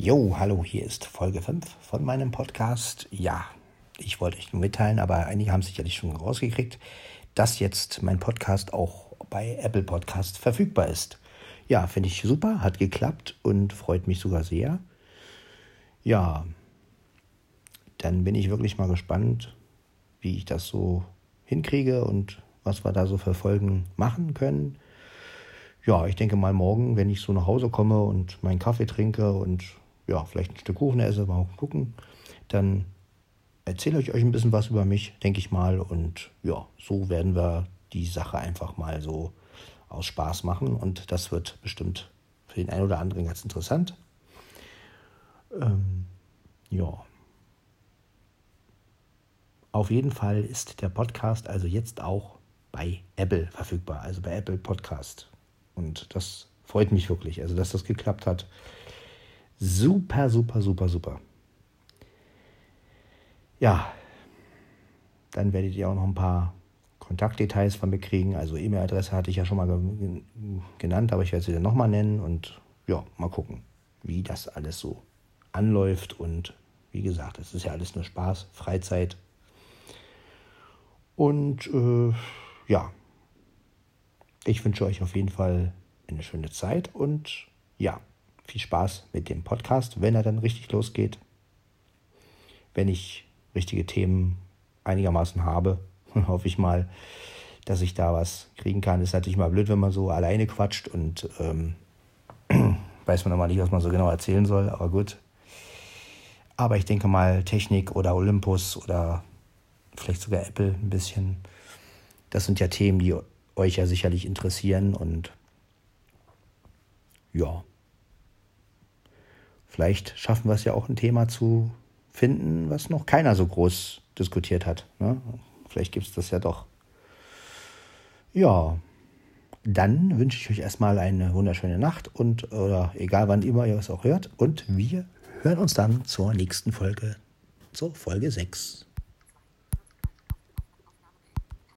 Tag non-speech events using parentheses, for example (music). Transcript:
Jo, hallo, hier ist Folge 5 von meinem Podcast. Ja, ich wollte euch nur mitteilen, aber einige haben sicherlich schon rausgekriegt, dass jetzt mein Podcast auch bei Apple Podcast verfügbar ist. Ja, finde ich super, hat geklappt und freut mich sogar sehr. Ja, dann bin ich wirklich mal gespannt, wie ich das so hinkriege und was wir da so für Folgen machen können. Ja, ich denke mal morgen, wenn ich so nach Hause komme und meinen Kaffee trinke und ja, vielleicht ein Stück Kuchen esse, mal gucken, dann erzähle ich euch ein bisschen was über mich, denke ich mal. Und ja, so werden wir die Sache einfach mal so aus Spaß machen. Und das wird bestimmt für den einen oder anderen ganz interessant. Ähm, ja. Auf jeden Fall ist der Podcast also jetzt auch bei Apple verfügbar, also bei Apple Podcast. Und das freut mich wirklich, also dass das geklappt hat. Super, super, super, super. Ja, dann werdet ihr auch noch ein paar Kontaktdetails von mir kriegen. Also E-Mail-Adresse hatte ich ja schon mal genannt, aber ich werde sie dann nochmal nennen und ja, mal gucken, wie das alles so anläuft. Und wie gesagt, es ist ja alles nur Spaß, Freizeit. Und äh, ja, ich wünsche euch auf jeden Fall eine schöne Zeit und ja, viel Spaß mit dem Podcast, wenn er dann richtig losgeht. Wenn ich richtige Themen einigermaßen habe, (laughs) hoffe ich mal, dass ich da was kriegen kann. Ist natürlich mal blöd, wenn man so alleine quatscht und ähm, (clears throat) weiß man immer nicht, was man so genau erzählen soll, aber gut. Aber ich denke mal, Technik oder Olympus oder vielleicht sogar Apple ein bisschen, das sind ja Themen, die euch ja sicherlich interessieren und ja, Vielleicht schaffen wir es ja auch ein Thema zu finden, was noch keiner so groß diskutiert hat. Ne? Vielleicht gibt es das ja doch. Ja, dann wünsche ich euch erstmal eine wunderschöne Nacht und oder egal wann immer ihr es auch hört. Und wir hören uns dann zur nächsten Folge, zur Folge 6.